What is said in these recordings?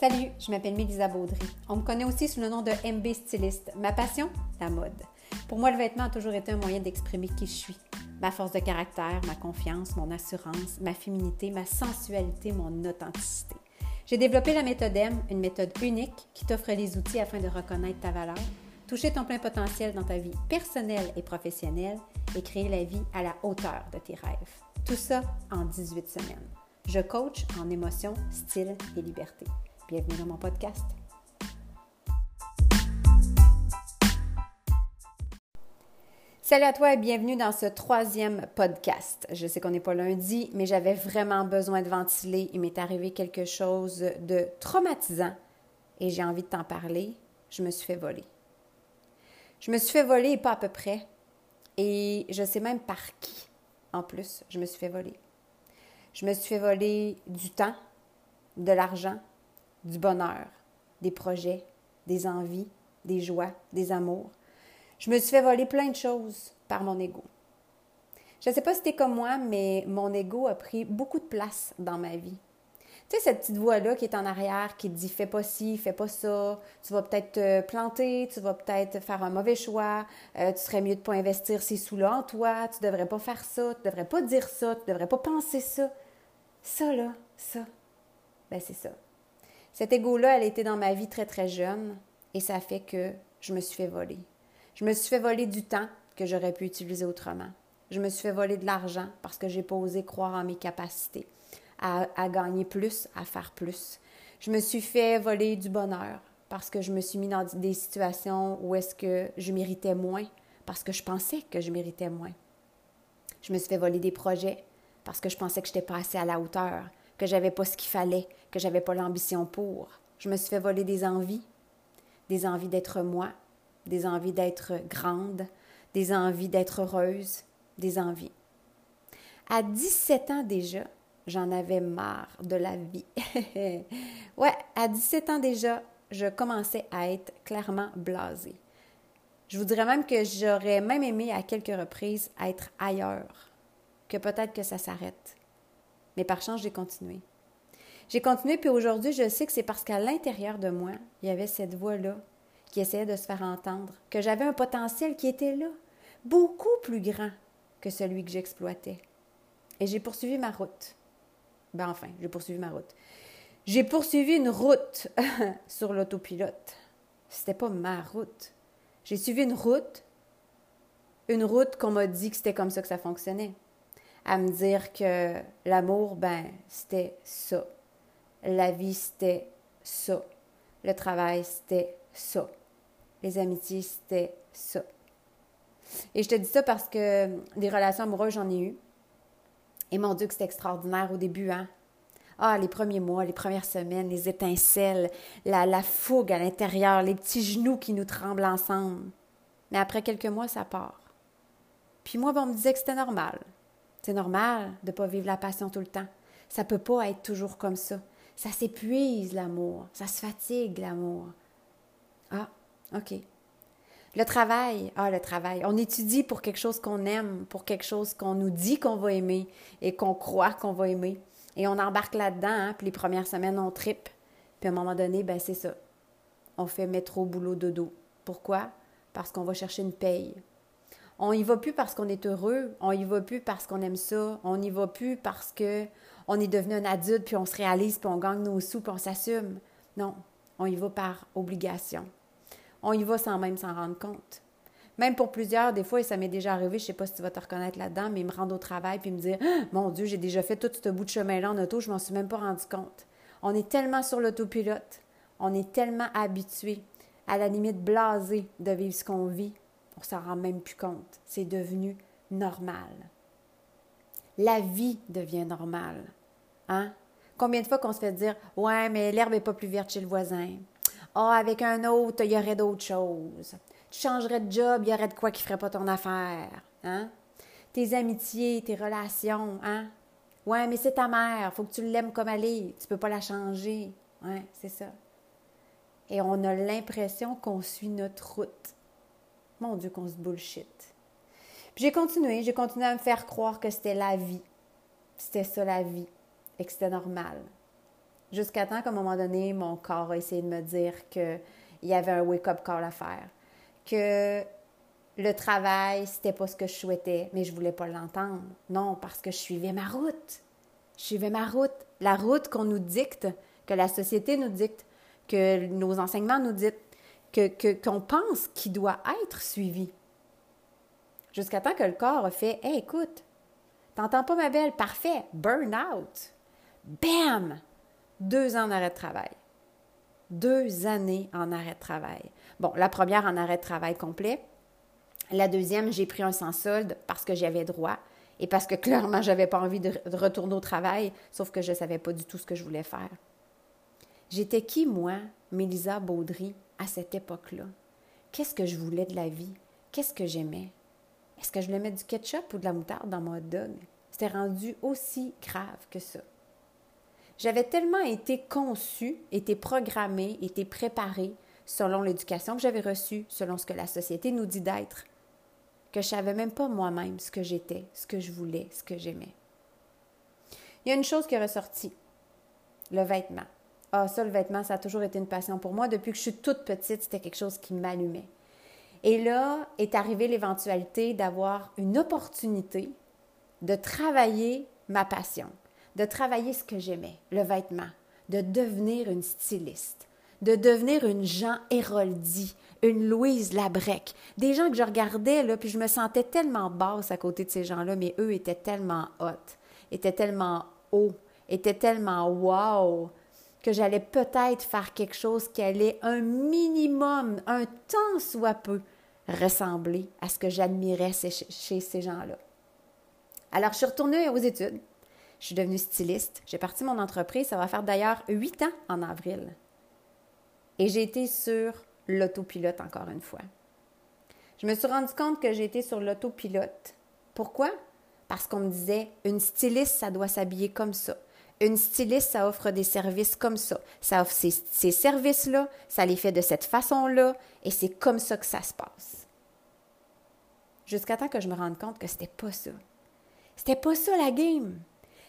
Salut, je m'appelle Mélisa Baudry. On me connaît aussi sous le nom de MB Styliste. Ma passion, la mode. Pour moi, le vêtement a toujours été un moyen d'exprimer qui je suis. Ma force de caractère, ma confiance, mon assurance, ma féminité, ma sensualité, mon authenticité. J'ai développé la méthode M, une méthode unique qui t'offre les outils afin de reconnaître ta valeur, toucher ton plein potentiel dans ta vie personnelle et professionnelle et créer la vie à la hauteur de tes rêves. Tout ça en 18 semaines. Je coach en émotion, style et liberté. Bienvenue dans mon podcast. Salut à toi et bienvenue dans ce troisième podcast. Je sais qu'on n'est pas lundi, mais j'avais vraiment besoin de ventiler. Il m'est arrivé quelque chose de traumatisant et j'ai envie de t'en parler. Je me suis fait voler. Je me suis fait voler pas à peu près. Et je sais même par qui, en plus, je me suis fait voler. Je me suis fait voler du temps, de l'argent, du bonheur, des projets, des envies, des joies, des amours. Je me suis fait voler plein de choses par mon ego. Je ne sais pas si tu es comme moi, mais mon ego a pris beaucoup de place dans ma vie. Tu sais, cette petite voix-là qui est en arrière, qui te dit fais pas ci, fais pas ça, tu vas peut-être te planter, tu vas peut-être faire un mauvais choix, euh, tu serais mieux de pas investir ces sous-là en toi, tu devrais pas faire ça, tu devrais pas dire ça, tu devrais pas penser ça. Ça, là, ça, ben c'est ça. Cet ego-là, elle était dans ma vie très, très jeune et ça fait que je me suis fait voler. Je me suis fait voler du temps que j'aurais pu utiliser autrement. Je me suis fait voler de l'argent parce que j'ai pas osé croire en mes capacités, à, gagner plus, à faire plus. Je me suis fait voler du bonheur parce que je me suis mis dans des situations où est-ce que je méritais moins, parce que je pensais que je méritais moins. Je me suis fait voler des projets parce que je pensais que je n'étais pas assez à la hauteur, que j'avais pas ce qu'il fallait, que j'avais pas l'ambition pour. Je me suis fait voler des envies, des envies d'être moi, des envies d'être grande, des envies d'être heureuse, des envies. À 17 ans déjà, j'en avais marre de la vie. ouais, à 17 ans déjà, je commençais à être clairement blasée. Je vous dirais même que j'aurais même aimé à quelques reprises être ailleurs, que peut-être que ça s'arrête. Mais par chance, j'ai continué. J'ai continué, puis aujourd'hui, je sais que c'est parce qu'à l'intérieur de moi, il y avait cette voix-là qui essayait de se faire entendre, que j'avais un potentiel qui était là, beaucoup plus grand que celui que j'exploitais. Et j'ai poursuivi ma route. Ben enfin, j'ai poursuivi ma route. J'ai poursuivi une route sur l'autopilote. C'était pas ma route. J'ai suivi une route, une route qu'on m'a dit que c'était comme ça que ça fonctionnait à me dire que l'amour, ben, c'était ça. La vie, c'était ça. Le travail, c'était ça. Les amitiés, c'était ça. Et je te dis ça parce que des relations amoureuses, j'en ai eu. Et mon Dieu, que c'était extraordinaire au début, hein? Ah, les premiers mois, les premières semaines, les étincelles, la, la fougue à l'intérieur, les petits genoux qui nous tremblent ensemble. Mais après quelques mois, ça part. Puis moi, ben, on me disait que c'était normal. C'est normal de ne pas vivre la passion tout le temps. Ça ne peut pas être toujours comme ça. Ça s'épuise, l'amour. Ça se fatigue, l'amour. Ah, OK. Le travail, ah, le travail. On étudie pour quelque chose qu'on aime, pour quelque chose qu'on nous dit qu'on va aimer et qu'on croit qu'on va aimer. Et on embarque là-dedans, hein, puis les premières semaines, on tripe. Puis à un moment donné, ben c'est ça. On fait métro, boulot, dodo. Pourquoi? Parce qu'on va chercher une paye. On y va plus parce qu'on est heureux, on y va plus parce qu'on aime ça, on y va plus parce que on est devenu un adulte puis on se réalise puis on gagne nos sous puis on s'assume. Non, on y va par obligation. On y va sans même s'en rendre compte. Même pour plusieurs, des fois, et ça m'est déjà arrivé, je sais pas si tu vas te reconnaître là-dedans, mais me rendre au travail puis me dire ah, Mon Dieu, j'ai déjà fait tout ce bout de chemin-là en auto, je m'en suis même pas rendu compte. On est tellement sur l'autopilote, on est tellement habitué, à la limite blasé de vivre ce qu'on vit, on s'en rend même plus compte. C'est devenu normal. La vie devient normale. Hein? Combien de fois qu'on se fait dire Ouais, mais l'herbe n'est pas plus verte chez le voisin. Ah, oh, avec un autre, il y aurait d'autres choses. Tu changerais de job, il y aurait de quoi qui ne ferait pas ton affaire. Hein? Tes amitiés, tes relations, hein? Ouais, mais c'est ta mère, faut que tu l'aimes comme elle est. Tu peux pas la changer. Ouais, c'est ça. Et on a l'impression qu'on suit notre route. Mon Dieu, qu'on se bullshit. Puis j'ai continué, j'ai continué à me faire croire que c'était la vie. C'était ça la vie et que c'était normal. Jusqu'à temps qu'à un moment donné, mon corps a essayé de me dire qu'il y avait un wake-up call à faire, que le travail, c'était pas ce que je souhaitais, mais je voulais pas l'entendre. Non, parce que je suivais ma route. Je suivais ma route, la route qu'on nous dicte, que la société nous dicte, que nos enseignements nous dictent, que qu'on pense qu'il doit être suivi. Jusqu'à temps que le corps a fait Hey, écoute, t'entends pas ma belle, parfait, burn out. Bam! Deux ans en arrêt de travail. Deux années en arrêt de travail. Bon, la première en arrêt de travail complet. La deuxième, j'ai pris un sans solde parce que j'avais droit et parce que clairement, j'avais pas envie de, retourner au travail, sauf que je savais pas du tout ce que je voulais faire. J'étais qui, moi, Mélisa Baudry, à cette époque-là? Qu'est-ce que je voulais de la vie? Qu'est-ce que j'aimais? Est-ce que je voulais mettre du ketchup ou de la moutarde dans mon hot dog? C'était rendu aussi grave que ça. J'avais tellement été conçue, été programmée, été préparée selon l'éducation que j'avais reçue, selon ce que la société nous dit d'être, que je savais même pas moi-même ce que j'étais, ce que je voulais, ce que j'aimais. Il y a une chose qui est ressortie, le vêtement. Ah, ça, le vêtement, ça a toujours été une passion pour moi. Depuis que je suis toute petite, c'était quelque chose qui m'allumait. Et là est arrivée l'éventualité d'avoir une opportunité de travailler ma passion, de travailler ce que j'aimais, le vêtement, de devenir une styliste, de devenir une Jean Héroldi, une Louise Labrec, des gens que je regardais, là, puis je me sentais tellement basse à côté de ces gens-là, mais eux étaient tellement hot, étaient tellement hauts, étaient tellement wow, que j'allais peut-être faire quelque chose qui allait un minimum, un tant soit peu, ressembler à ce que j'admirais chez ces gens-là. Alors, je suis retournée aux études. Je suis devenue styliste. J'ai parti mon entreprise. Ça va faire d'ailleurs huit ans en avril. Et j'ai été sur l'autopilote encore une fois. Je me suis rendu compte que j'ai été sur l'autopilote. Pourquoi? Parce qu'on me disait, une styliste, ça doit s'habiller comme ça. Une styliste, ça offre des services comme ça. Ça offre ces, ces services-là, ça les fait de cette façon-là, et c'est comme ça que ça se passe. Jusqu'à temps que je me rende compte que c'était pas ça. C'était pas ça la game.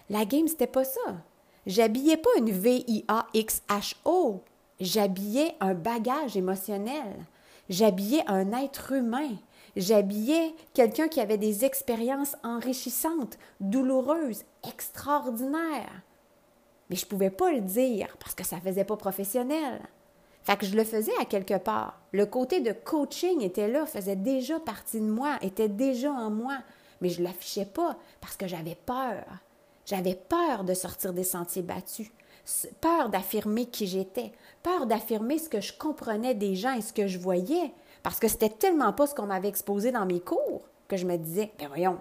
La game, c'était pas ça. J'habillais pas une V-I-A-X-H-O. J'habillais un bagage émotionnel. J'habillais un être humain. J'habillais quelqu'un qui avait des expériences enrichissantes, douloureuses, extraordinaires. Mais je ne pouvais pas le dire parce que ça ne faisait pas professionnel. Fait que je le faisais à quelque part. Le côté de coaching était là, faisait déjà partie de moi, était déjà en moi, mais je ne l'affichais pas parce que j'avais peur. J'avais peur de sortir des sentiers battus, peur d'affirmer qui j'étais, peur d'affirmer ce que je comprenais des gens et ce que je voyais, parce que c'était tellement pas ce qu'on m'avait exposé dans mes cours que je me disais, ben voyons,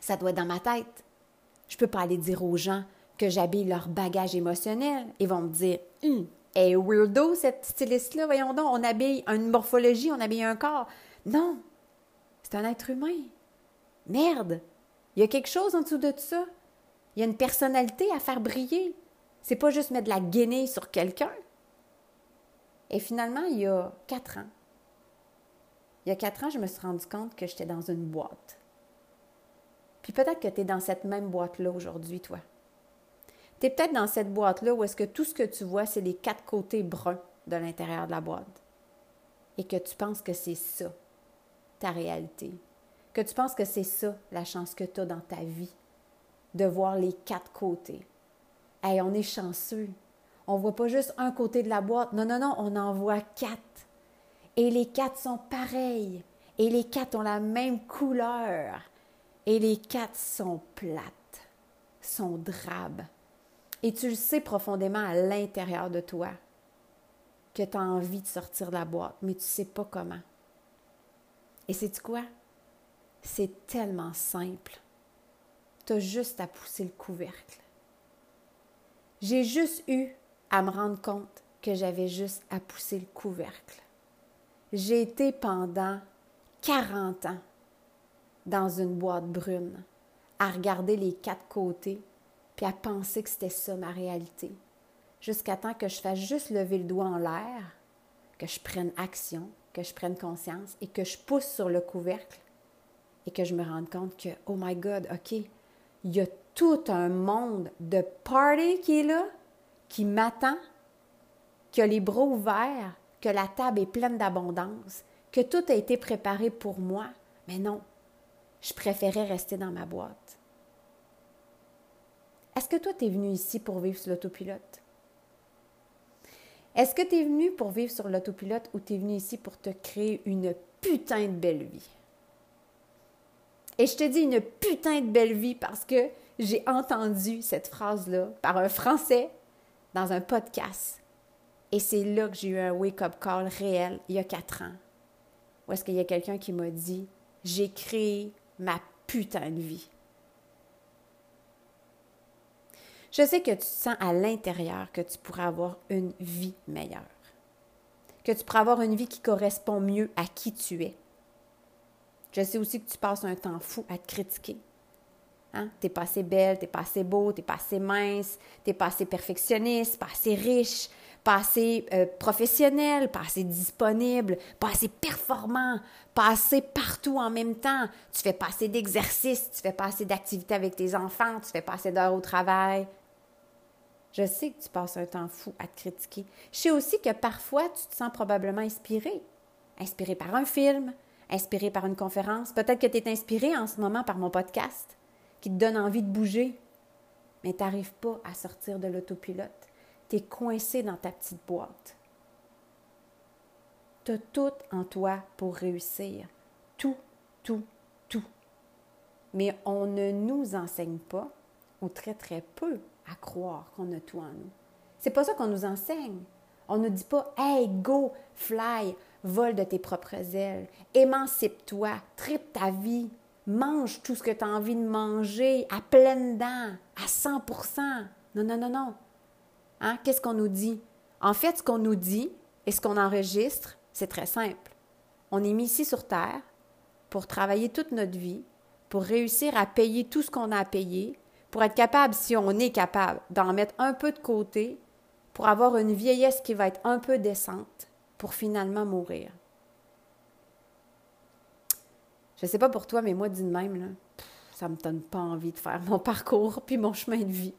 ça doit être dans ma tête. Je peux pas aller dire aux gens que j'habille leur bagage émotionnel. Ils vont me dire, hum, hey, weirdo cette styliste-là, voyons donc, on habille une morphologie, on habille un corps. Non, c'est un être humain. Merde, il y a quelque chose en dessous de tout ça. Il y a une personnalité à faire briller. C'est pas juste mettre de la guenille sur quelqu'un. Et finalement, il y a quatre ans, il y a quatre ans, je me suis rendu compte que j'étais dans une boîte. Puis peut-être que tu es dans cette même boîte-là aujourd'hui, toi. Tu es peut-être dans cette boîte-là où est-ce que tout ce que tu vois, c'est les quatre côtés bruns de l'intérieur de la boîte. Et que tu penses que c'est ça, ta réalité. Que tu penses que c'est ça, la chance que tu as dans ta vie, de voir les quatre côtés. Hey, on est chanceux. On voit pas juste un côté de la boîte. Non, non, non, on en voit quatre. Et les quatre sont pareils. Et les quatre ont la même couleur. Et les quatre sont plates, sont drabes. Et tu le sais profondément à l'intérieur de toi que tu as envie de sortir de la boîte, mais tu ne sais pas comment. Et c'est quoi? C'est tellement simple. Tu as juste à pousser le couvercle. J'ai juste eu à me rendre compte que j'avais juste à pousser le couvercle. J'ai été pendant 40 ans dans une boîte brune, à regarder les quatre côtés, puis à penser que c'était ça ma réalité, jusqu'à temps que je fasse juste lever le doigt en l'air, que je prenne action, que je prenne conscience et que je pousse sur le couvercle et que je me rende compte que, oh my God, OK, il y a tout un monde de party qui est là, qui m'attend, qui a les bras ouverts, que la table est pleine d'abondance, que tout a été préparé pour moi. Mais non, je préférais rester dans ma boîte. Est-ce que toi, tu es venu ici pour vivre sur l'autopilote? Est-ce que tu es venu pour vivre sur l'autopilote ou tu es venu ici pour te créer une putain de belle vie? Et je te dis une putain de belle vie parce que j'ai entendu cette phrase-là par un Français dans un podcast. Et c'est là que j'ai eu un wake-up call réel il y a quatre ans. Où est-ce qu'il y a quelqu'un qui m'a dit J'ai créé ma putain de vie. Je sais que tu sens à l'intérieur que tu pourrais avoir une vie meilleure, que tu pourrais avoir une vie qui correspond mieux à qui tu es. Je sais aussi que tu passes un temps fou à te critiquer. Hein? Tu n'es pas assez belle, tu n'es pas assez beau, tu n'es pas assez mince, tu n'es pas assez perfectionniste, pas assez riche, pas assez euh, professionnel, pas assez disponible, pas assez performant, pas assez partout en même temps. Tu fais pas assez d'exercices, tu fais pas assez d'activités avec tes enfants, tu fais pas assez d'heures au travail. Je sais que tu passes un temps fou à te critiquer. Je sais aussi que parfois, tu te sens probablement inspiré. Inspiré par un film, inspiré par une conférence. Peut-être que tu es inspiré en ce moment par mon podcast qui te donne envie de bouger, mais tu n'arrives pas à sortir de l'autopilote. Tu es coincé dans ta petite boîte. Tu as tout en toi pour réussir. Tout, tout, tout. Mais on ne nous enseigne pas, ou très très peu, à croire qu'on a tout en nous. C'est pas ça qu'on nous enseigne. On ne dit pas Hey, go, fly, vole de tes propres ailes, émancipe-toi, tripe ta vie, mange tout ce que tu as envie de manger à pleines dents, à 100% Non, non, non, non. Hein? Qu'est-ce qu'on nous dit? En fait, ce qu'on nous dit et ce qu'on enregistre, c'est très simple. On est mis ici sur Terre pour travailler toute notre vie, pour réussir à payer tout ce qu'on a à payer, pour être capable, si on est capable, d'en mettre un peu de côté, pour avoir une vieillesse qui va être un peu décente, pour finalement mourir. Je ne sais pas pour toi, mais moi, d'une même, là, ça ne me donne pas envie de faire mon parcours puis mon chemin de vie.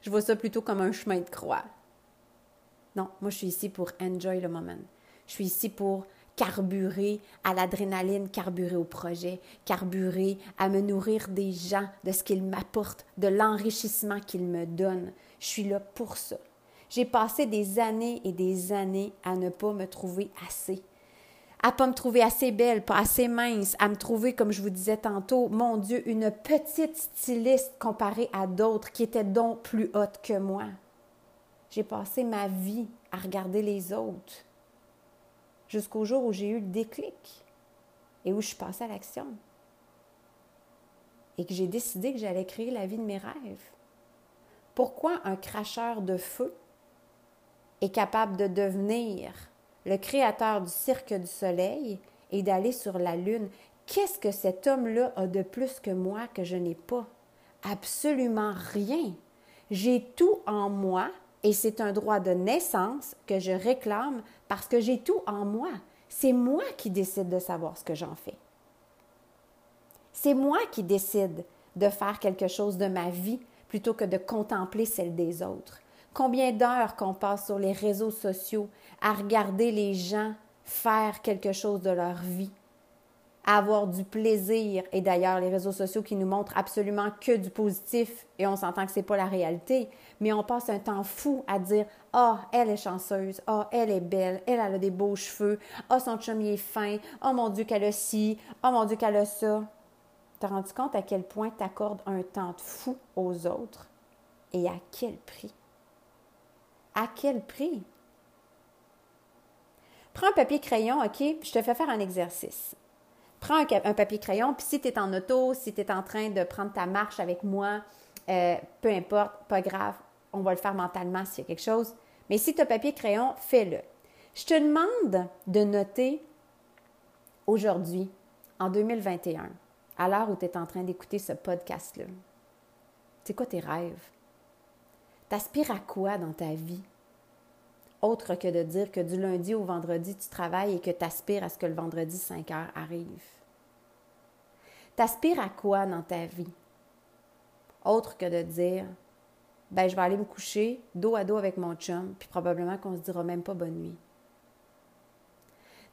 Je vois ça plutôt comme un chemin de croix. Non, moi, je suis ici pour enjoy le moment. Je suis ici pour carburer à l'adrénaline, carburer au projet, carburer à me nourrir des gens, de ce qu'ils m'apportent, de l'enrichissement qu'ils me donnent. Je suis là pour ça. J'ai passé des années et des années à ne pas me trouver assez, à pas me trouver assez belle, pas assez mince, à me trouver, comme je vous disais tantôt, mon Dieu, une petite styliste comparée à d'autres qui étaient donc plus hautes que moi. J'ai passé ma vie à regarder les autres jusqu'au jour où j'ai eu le déclic et où je suis passée à l'action. Et que j'ai décidé que j'allais créer la vie de mes rêves. Pourquoi un cracheur de feu est capable de devenir le créateur du cirque du soleil et d'aller sur la lune? Qu'est-ce que cet homme-là a de plus que moi que je n'ai pas? Absolument rien. J'ai tout en moi et c'est un droit de naissance que je réclame parce que j'ai tout en moi. C'est moi qui décide de savoir ce que j'en fais. C'est moi qui décide de faire quelque chose de ma vie plutôt que de contempler celle des autres. Combien d'heures qu'on passe sur les réseaux sociaux à regarder les gens faire quelque chose de leur vie? Avoir du plaisir. Et d'ailleurs, les réseaux sociaux qui nous montrent absolument que du positif, et on s'entend que ce n'est pas la réalité, mais on passe un temps fou à dire Ah, oh, elle est chanceuse, ah, oh, elle est belle, elle, a des beaux cheveux, ah, oh, son chum est fin, oh mon Dieu qu'elle a ci, oh mon Dieu qu'elle a ça. T'as rendu compte à quel point tu accordes un temps de fou aux autres? Et à quel prix? À quel prix? Prends un papier crayon, OK? Je te fais faire un exercice prends un, papier crayon, puis si tu es en auto, si tu es en train de prendre ta marche avec moi, euh, peu importe, pas grave, on va le faire mentalement s'il y a quelque chose. Mais si tu as papier crayon, fais-le. Je te demande de noter aujourd'hui, en 2021, à l'heure où tu es en train d'écouter ce podcast-là. C'est quoi tes rêves? T'aspires à quoi dans ta vie? Autre que de dire que du lundi au vendredi, tu travailles et que tu aspires à ce que le vendredi 5 heures arrive. Tu aspires à quoi dans ta vie? Autre que de dire ben je vais aller me coucher dos à dos avec mon chum, puis probablement qu'on se dira même pas bonne nuit.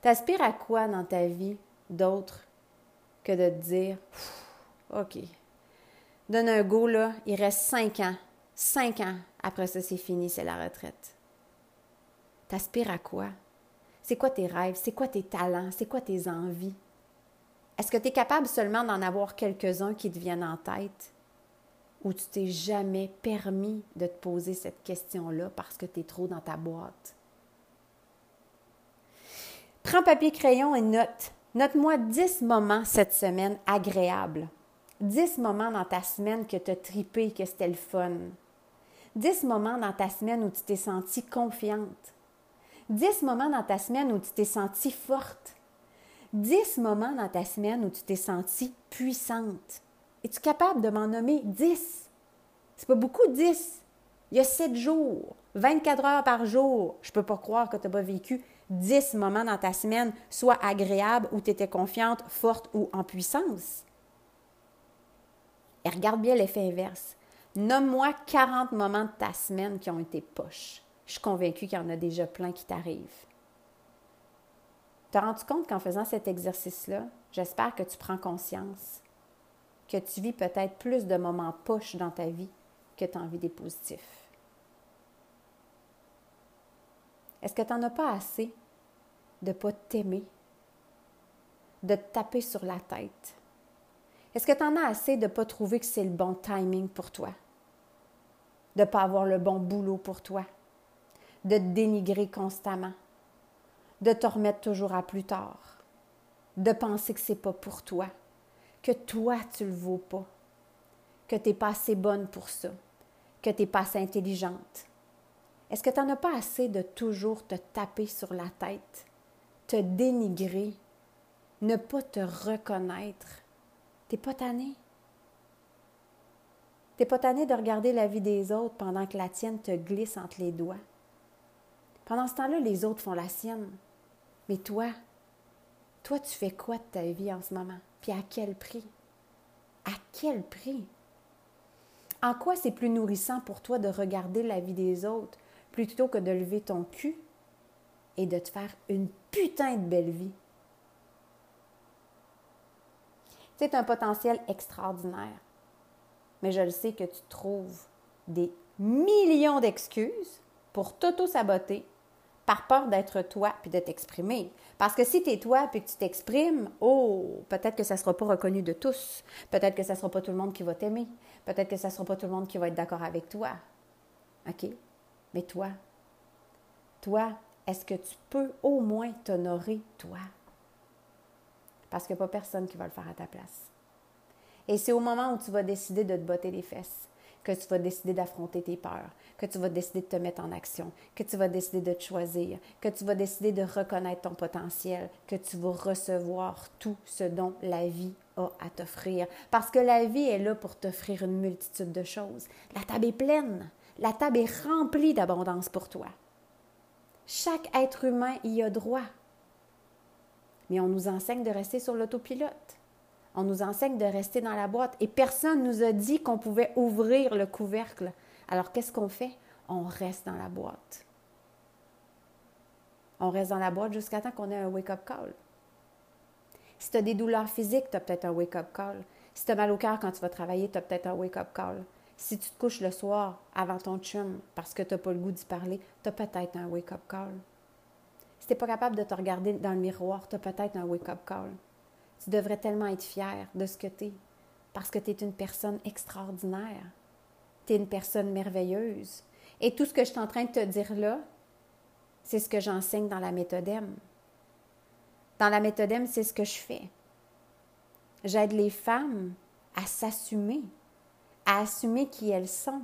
T'aspires à quoi dans ta vie d'autre que de te dire OK. Donne un go, là, il reste cinq ans. Cinq ans. Après ça, c'est fini, c'est la retraite. T'aspires à quoi? C'est quoi tes rêves? C'est quoi tes talents? C'est quoi tes envies? Est-ce que tu es capable seulement d'en avoir quelques-uns qui te viennent en tête? Ou tu t'es jamais permis de te poser cette question-là parce que tu es trop dans ta boîte? Prends papier crayon et note. Note-moi 10 moments cette semaine agréables. 10 moments dans ta semaine que tu as tripé, que c'était le fun. 10 moments dans ta semaine où tu t'es sentie confiante. 10 moments dans ta semaine où tu t'es sentie forte. 10 moments dans ta semaine où tu t'es sentie puissante. Es-tu capable de m'en nommer 10? C'est pas beaucoup 10. Il y a 7 jours, 24 heures par jour. Je peux pas croire que tu n'as pas vécu 10 moments dans ta semaine, soit agréables où tu étais confiante, forte ou en puissance. Et regarde bien l'effet inverse. Nomme-moi 40 moments de ta semaine qui ont été poches. Je suis convaincue qu'il y en a déjà plein qui t'arrivent. Tu as rendu compte qu'en faisant cet exercice-là, j'espère que tu prends conscience que tu vis peut-être plus de moments poches dans ta vie que tu as envie des positifs. Est-ce que tu n'en as pas assez de ne pas t'aimer, de te taper sur la tête? Est-ce que tu en as assez de ne pas trouver que c'est le bon timing pour toi? De ne pas avoir le bon boulot pour toi? De te dénigrer constamment? De te remettre toujours à plus tard? De penser que ce n'est pas pour toi? Que toi, tu le vaux pas? Que tu n'es pas assez bonne pour ça? Que tu n'es pas assez intelligente? Est-ce que tu n'en as pas assez de toujours te taper sur la tête, te dénigrer, ne pas te reconnaître? T'es pas tanné? T'es pas tanné de regarder la vie des autres pendant que la tienne te glisse entre les doigts? Pendant ce temps-là, les autres font la sienne. Mais toi, toi, tu fais quoi de ta vie en ce moment? Puis à quel prix? À quel prix? En quoi c'est plus nourrissant pour toi de regarder la vie des autres plutôt que de lever ton cul et de te faire une putain de belle vie? C'est un potentiel extraordinaire. Mais je le sais que tu trouves des millions d'excuses pour t'auto-saboter par peur d'être toi puis de t'exprimer. Parce que si tu es toi puis que tu t'exprimes, oh, peut-être que ça ne sera pas reconnu de tous. Peut-être que ça ne sera pas tout le monde qui va t'aimer. Peut-être que ça ne sera pas tout le monde qui va être d'accord avec toi. OK? Mais toi, toi, est-ce que tu peux au moins t'honorer, toi? Parce qu'il n'y a pas personne qui va le faire à ta place. Et c'est au moment où tu vas décider de te botter les fesses, que tu vas décider d'affronter tes peurs, que tu vas décider de te mettre en action, que tu vas décider de te choisir, que tu vas décider de reconnaître ton potentiel, que tu vas recevoir tout ce dont la vie a à t'offrir. Parce que la vie est là pour t'offrir une multitude de choses. La table est pleine. La table est remplie d'abondance pour toi. Chaque être humain y a droit. Mais on nous enseigne de rester sur l'autopilote. On nous enseigne de rester dans la boîte. Et personne nous a dit qu'on pouvait ouvrir le couvercle. Alors qu'est-ce qu'on fait? On reste dans la boîte. On reste dans la boîte jusqu'à temps qu'on ait un wake-up call. Si tu as des douleurs physiques, tu as peut-être un wake-up call. Si tu as mal au cœur quand tu vas travailler, tu as peut-être un wake-up call. Si tu te couches le soir avant ton chum parce que tu n'as pas le goût d'y parler, tu as peut-être un wake-up call. Si tu n'es pas capable de te regarder dans le miroir, tu as peut-être un wake-up call. Tu devrais tellement être fier de ce que tu es parce que tu es une personne extraordinaire. Tu es une personne merveilleuse. Et tout ce que je suis en train de te dire là, c'est ce que j'enseigne dans la méthode. Dans la méthode c'est ce que je fais. J'aide les femmes à s'assumer, à assumer qui elles sont.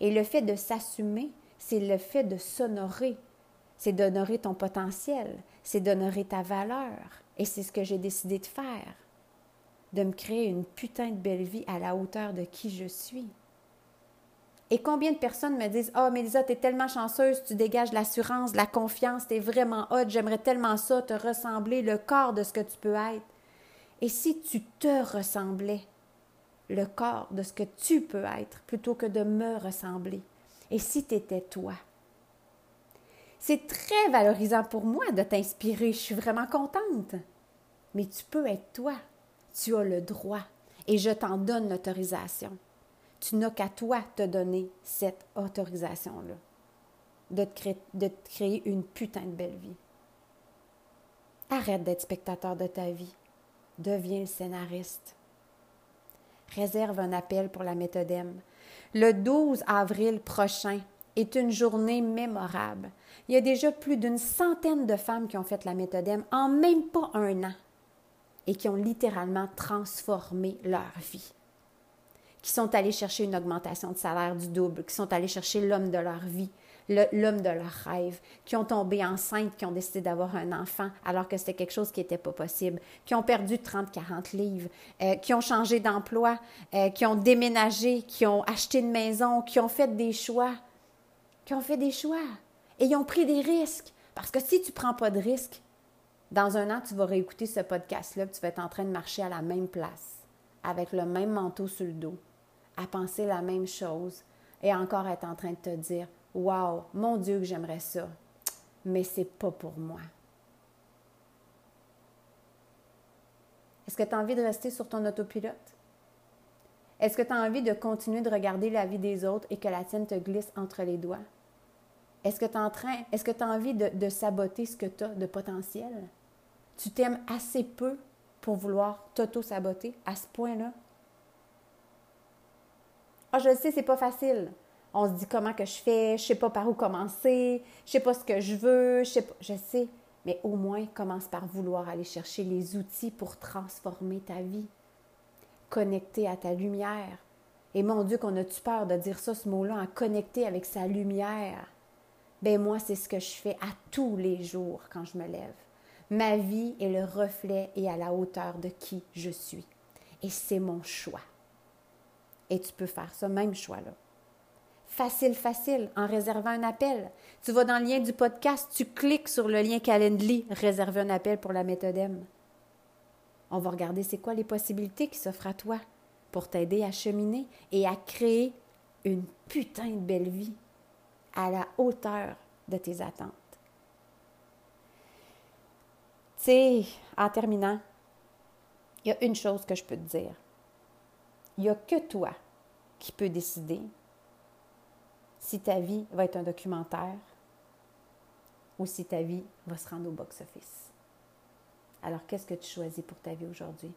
Et le fait de s'assumer, c'est le fait de s'honorer. C'est d'honorer ton potentiel, c'est d'honorer ta valeur. Et c'est ce que j'ai décidé de faire. De me créer une putain de belle vie à la hauteur de qui je suis. Et combien de personnes me disent Oh, Mélisa, t'es tellement chanceuse, tu dégages l'assurance, la confiance, t'es vraiment hot, j'aimerais tellement ça, te ressembler, le corps de ce que tu peux être. Et si tu te ressemblais, le corps de ce que tu peux être plutôt que de me ressembler, Et si tu étais toi? C'est très valorisant pour moi de t'inspirer. Je suis vraiment contente. Mais tu peux être toi. Tu as le droit. Et je t'en donne l'autorisation. Tu n'as qu'à toi te donner cette autorisation-là. De te, créer, une putain de belle vie. Arrête d'être spectateur de ta vie. Deviens scénariste. Réserve un appel pour la méthode. Le 12 avril prochain est une journée mémorable. Il y a déjà plus d'une centaine de femmes qui ont fait la méthode en même pas un an et qui ont littéralement transformé leur vie. Qui sont allées chercher une augmentation de salaire du double, qui sont allées chercher l'homme de leur vie, l'homme de leur rêve, qui ont tombé enceinte, qui ont décidé d'avoir un enfant alors que c'était quelque chose qui n'était pas possible, qui ont perdu 30-40 livres, euh, qui ont changé d'emploi, euh, qui ont déménagé, qui ont acheté une maison, qui ont fait des choix, qui ont fait des choix et ils ont pris des risques. Parce que si tu ne prends pas de risques, dans un an, tu vas réécouter ce podcast-là, tu vas être en train de marcher à la même place, avec le même manteau sur le dos, à penser la même chose et encore être en train de te dire Waouh, mon Dieu, que j'aimerais ça, mais c'est pas pour moi. Est-ce que tu as envie de rester sur ton autopilote? Est-ce que tu as envie de continuer de regarder la vie des autres et que la tienne te glisse entre les doigts? Est-ce que tu as envie de, de saboter ce que tu as de potentiel? Tu t'aimes assez peu pour vouloir t'auto-saboter à ce point-là? Ah, je le sais, c'est pas facile on se dit comment que je fais, je sais pas par où commencer, je sais pas ce que je veux, je sais pas, je sais, mais au moins commence par vouloir aller chercher les outils pour transformer ta vie, connecter à ta lumière. Et mon Dieu, qu'on a-tu peur de dire ça, ce mot-là, en connecter avec sa lumière? Ben moi, c'est ce que je fais à tous les jours quand je me lève. Ma vie est le reflet et à la hauteur de qui je suis. Et c'est mon choix. Et tu peux faire ce même choix-là facile, facile, en réservant un appel. Tu vas dans le lien du podcast, tu cliques sur le lien Calendly, réserver un appel pour la méthode M. On va regarder c'est quoi les possibilités qui s'offrent à toi pour t'aider à cheminer et à créer une putain de belle vie à la hauteur de tes attentes. Tu sais, en terminant, il y a une chose que je peux te dire. Il n'y a que toi qui peux décider si ta vie va être un documentaire ou si ta vie va se rendre au box-office. Alors, qu'est-ce que tu choisis pour ta vie aujourd'hui?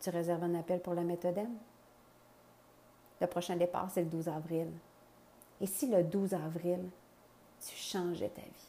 Tu réserves un appel pour la méthode M? Le prochain départ, c'est le 12 avril. Et si le 12 avril, tu changeais ta vie?